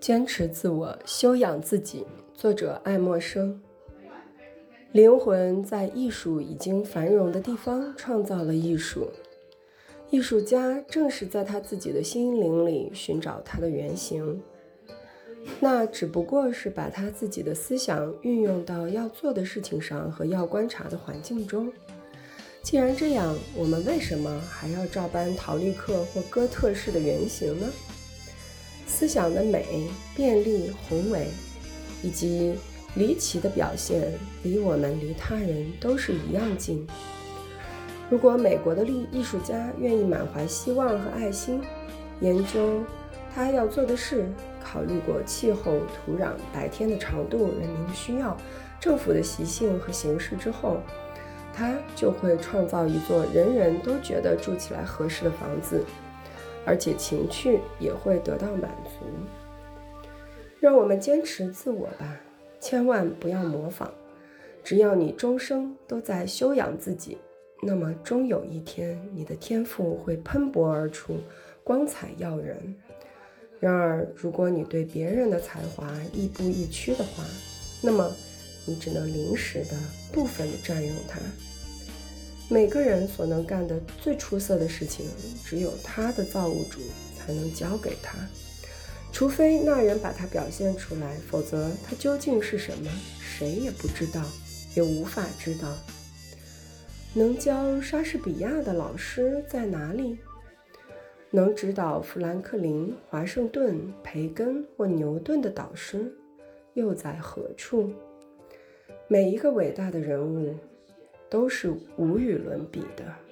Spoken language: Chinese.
坚持自我，修养自己。作者：爱默生。灵魂在艺术已经繁荣的地方创造了艺术。艺术家正是在他自己的心灵里寻找他的原型。那只不过是把他自己的思想运用到要做的事情上和要观察的环境中。既然这样，我们为什么还要照搬陶丽克或哥特式的原型呢？思想的美、便利、宏伟，以及离奇的表现，离我们、离他人都是一样近。如果美国的艺艺术家愿意满怀希望和爱心，研究他要做的事，考虑过气候、土壤、白天的长度、人民的需要、政府的习性和形式之后，他就会创造一座人人都觉得住起来合适的房子。而且情趣也会得到满足。让我们坚持自我吧，千万不要模仿。只要你终生都在修养自己，那么终有一天，你的天赋会喷薄而出，光彩耀人。然而，如果你对别人的才华亦步亦趋的话，那么你只能临时的部分占用它。每个人所能干的最出色的事情，只有他的造物主才能教给他。除非那人把它表现出来，否则他究竟是什么，谁也不知道，也无法知道。能教莎士比亚的老师在哪里？能指导富兰克林、华盛顿、培根或牛顿的导师又在何处？每一个伟大的人物。都是无与伦比的。